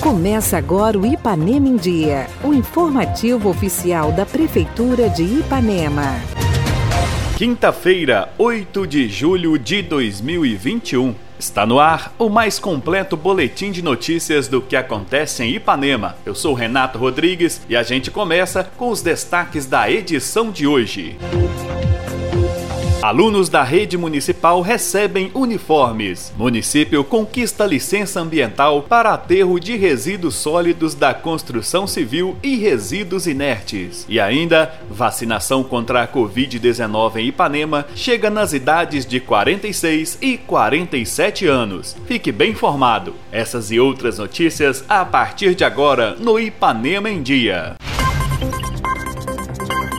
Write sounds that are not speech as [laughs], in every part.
Começa agora o Ipanema em Dia, o informativo oficial da Prefeitura de Ipanema. Quinta-feira, 8 de julho de 2021. Está no ar o mais completo boletim de notícias do que acontece em Ipanema. Eu sou Renato Rodrigues e a gente começa com os destaques da edição de hoje. Alunos da rede municipal recebem uniformes. Município conquista licença ambiental para aterro de resíduos sólidos da construção civil e resíduos inertes. E ainda, vacinação contra a Covid-19 em Ipanema chega nas idades de 46 e 47 anos. Fique bem informado. Essas e outras notícias a partir de agora no Ipanema em Dia.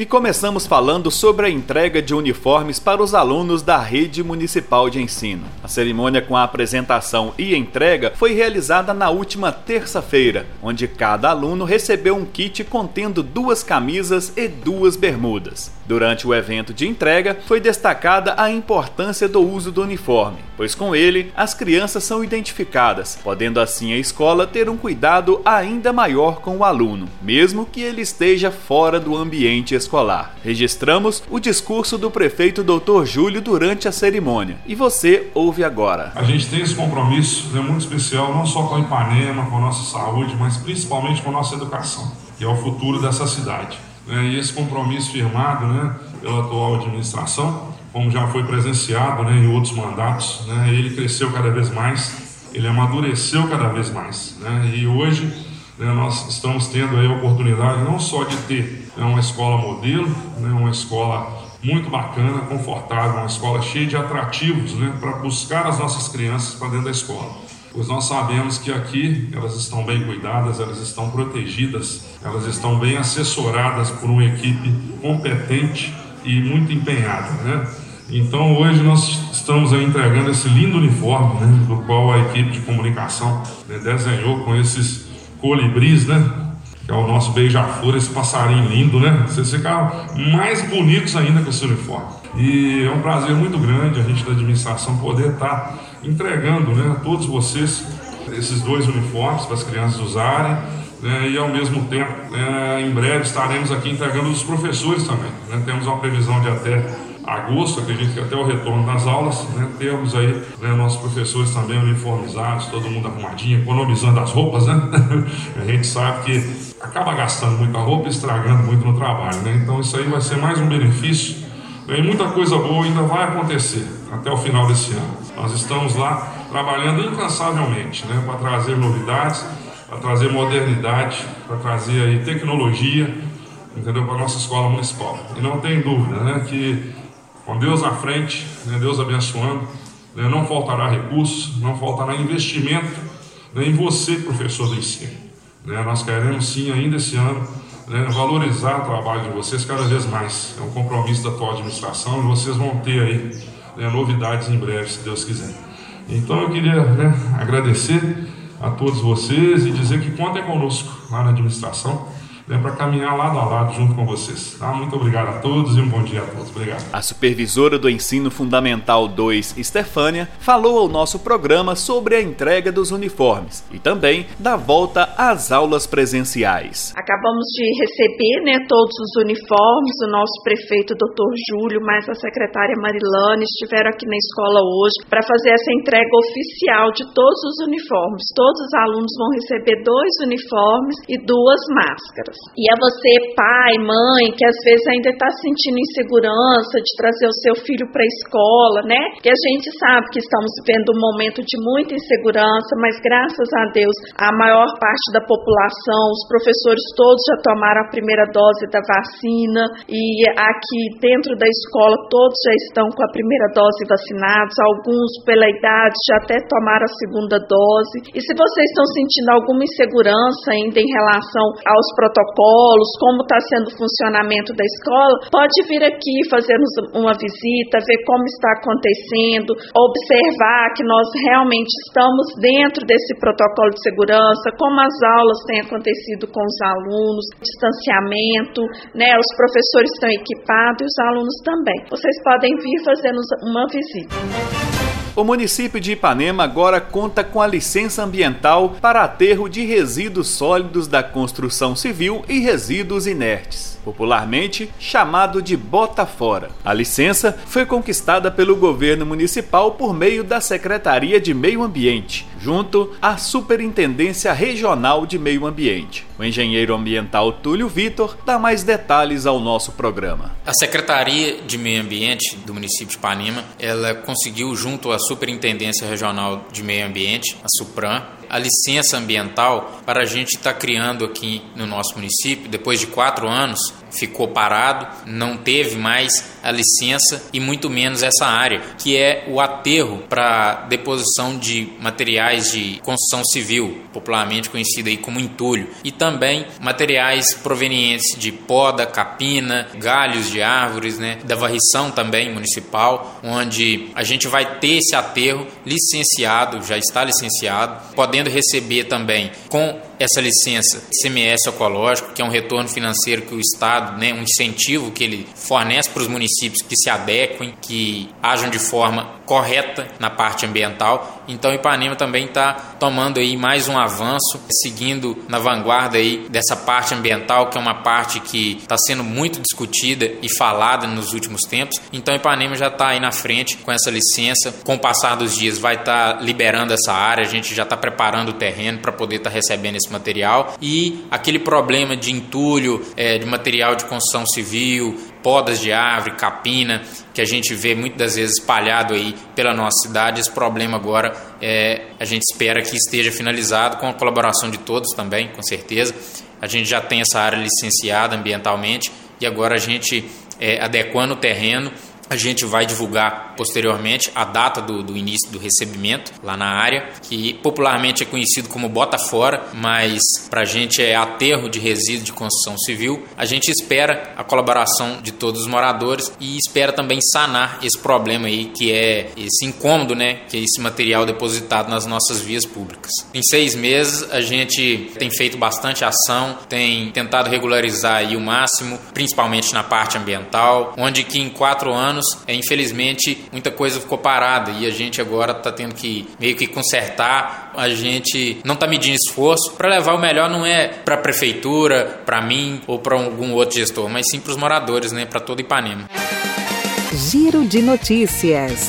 E começamos falando sobre a entrega de uniformes para os alunos da rede municipal de ensino. A cerimônia com a apresentação e entrega foi realizada na última terça-feira, onde cada aluno recebeu um kit contendo duas camisas e duas bermudas. Durante o evento de entrega, foi destacada a importância do uso do uniforme, pois com ele as crianças são identificadas, podendo assim a escola ter um cuidado ainda maior com o aluno, mesmo que ele esteja fora do ambiente escolar. Registramos o discurso do prefeito Dr. Júlio durante a cerimônia e você ouve agora. A gente tem esse compromisso né, muito especial, não só com a Ipanema, com a nossa saúde, mas principalmente com a nossa educação, que é o futuro dessa cidade né, e esse compromisso firmado né, pela atual administração, como já foi presenciado né, em outros mandatos, né, ele cresceu cada vez mais, ele amadureceu cada vez mais. Né, e hoje né, nós estamos tendo aí a oportunidade não só de ter né, uma escola modelo, né, uma escola muito bacana, confortável, uma escola cheia de atrativos né, para buscar as nossas crianças para dentro da escola pois nós sabemos que aqui elas estão bem cuidadas, elas estão protegidas, elas estão bem assessoradas por uma equipe competente e muito empenhada, né? Então hoje nós estamos entregando esse lindo uniforme, né, do qual a equipe de comunicação né, desenhou com esses colibris, né? Que é o nosso beija-flor, esse passarinho lindo, né? Vocês ficaram mais bonitos ainda com esse uniforme. E é um prazer muito grande a gente da administração poder estar entregando né, a todos vocês esses dois uniformes para as crianças usarem. Né, e ao mesmo tempo, né, em breve estaremos aqui entregando os professores também. Né, temos uma previsão de até agosto, acredito que até o retorno das aulas, né, temos aí né, nossos professores também uniformizados, todo mundo arrumadinho, economizando as roupas, né? [laughs] a gente sabe que acaba gastando muita roupa e estragando muito no trabalho, né? Então isso aí vai ser mais um benefício né, e muita coisa boa ainda vai acontecer até o final desse ano. Nós estamos lá trabalhando incansavelmente né, para trazer novidades, para trazer modernidade, para trazer aí tecnologia, entendeu, para a nossa escola municipal. E não tem dúvida né, que com Deus na frente, né, Deus abençoando, né, não faltará recursos, não faltará investimento né, em você, professor do ensino. Né, nós queremos sim, ainda esse ano, né, valorizar o trabalho de vocês cada vez mais. É um compromisso da atual administração e vocês vão ter aí né, novidades em breve, se Deus quiser. Então eu queria né, agradecer a todos vocês e dizer que contem conosco lá na administração né, para caminhar lado a lado junto com vocês. Tá? Muito obrigado a todos e um bom dia a todos. Obrigado. A supervisora do Ensino Fundamental 2, Stefânia, falou ao nosso programa sobre a entrega dos uniformes e também da volta às aulas presenciais. Acabamos de receber né, todos os uniformes, o nosso prefeito, doutor Júlio, mais a secretária Marilane, estiveram aqui na escola hoje para fazer essa entrega oficial de todos os uniformes. Todos os alunos vão receber dois uniformes e duas máscaras. E a você, pai, mãe, que às vezes ainda está sentindo insegurança de trazer o seu filho para a escola, né? Que a gente sabe que estamos vivendo um momento de muita insegurança, mas graças a Deus, a maior parte da população, os professores todos já tomaram a primeira dose da vacina e aqui dentro da escola todos já estão com a primeira dose vacinados, alguns pela idade já até tomaram a segunda dose. E se vocês estão sentindo alguma insegurança ainda em relação aos protocolos protocolos, como está sendo o funcionamento da escola, pode vir aqui fazer-nos uma visita, ver como está acontecendo, observar que nós realmente estamos dentro desse protocolo de segurança, como as aulas têm acontecido com os alunos, distanciamento, né? Os professores estão equipados e os alunos também. Vocês podem vir fazer-nos uma visita. O município de Ipanema agora conta com a licença ambiental para aterro de resíduos sólidos da construção civil e resíduos inertes, popularmente chamado de Bota Fora. A licença foi conquistada pelo governo municipal por meio da Secretaria de Meio Ambiente, junto à Superintendência Regional de Meio Ambiente. O engenheiro ambiental Túlio Vitor dá mais detalhes ao nosso programa. A Secretaria de Meio Ambiente do município de Ipanema, ela conseguiu junto à Superintendência Regional de Meio Ambiente, a SUPRAM, a licença ambiental para a gente estar tá criando aqui no nosso município, depois de quatro anos, ficou parado, não teve mais a licença e muito menos essa área, que é o aterro para deposição de materiais de construção civil, popularmente conhecido aí como entulho, e também materiais provenientes de poda, capina, galhos de árvores, né, da varrição também municipal, onde a gente vai ter esse aterro licenciado, já está licenciado, podendo receber também com essa licença CMS ecológico, que é um retorno financeiro que o Estado, né, um incentivo que ele fornece para os municípios que se adequem, que ajam de forma correta na parte ambiental. Então Ipanema também está tomando aí mais um avanço, seguindo na vanguarda aí dessa parte ambiental, que é uma parte que está sendo muito discutida e falada nos últimos tempos. Então Ipanema já está aí na frente com essa licença. Com o passar dos dias vai estar tá liberando essa área, a gente já está preparando o terreno para poder estar tá recebendo esse material e aquele problema de entulho, é, de material de construção civil, podas de árvore, capina, que a gente vê muitas vezes espalhado aí pela nossa cidade. Esse problema agora é, a gente espera que esteja finalizado com a colaboração de todos também, com certeza. A gente já tem essa área licenciada ambientalmente e agora a gente é, adequando o terreno a gente vai divulgar posteriormente a data do, do, início do recebimento lá na área, que popularmente é conhecido como bota fora, mas para a gente é aterro de resíduo de construção civil. A gente espera a colaboração de todos os moradores e espera também sanar esse problema aí, que é esse incômodo, né, que é esse material depositado nas nossas vias públicas. Em seis meses a gente tem feito bastante ação, tem tentado regularizar aí o máximo, principalmente na parte ambiental, onde que em quatro anos anos, é, infelizmente, muita coisa ficou parada e a gente agora está tendo que meio que consertar. A gente não está medindo esforço para levar o melhor, não é para a prefeitura, para mim ou para algum outro gestor, mas sim para os moradores, né, para todo Ipanema. Giro de notícias.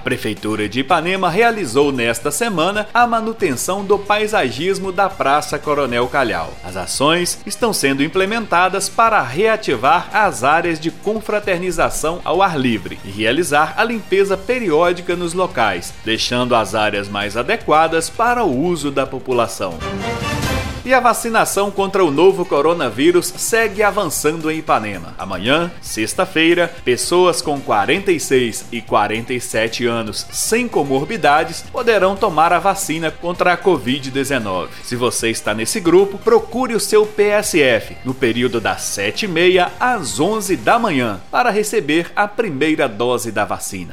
A Prefeitura de Ipanema realizou nesta semana a manutenção do paisagismo da Praça Coronel Calhau. As ações estão sendo implementadas para reativar as áreas de confraternização ao ar livre e realizar a limpeza periódica nos locais, deixando as áreas mais adequadas para o uso da população. E a vacinação contra o novo coronavírus segue avançando em Ipanema. Amanhã, sexta-feira, pessoas com 46 e 47 anos sem comorbidades poderão tomar a vacina contra a Covid-19. Se você está nesse grupo, procure o seu PSF no período das 7h30 às 11 da manhã para receber a primeira dose da vacina.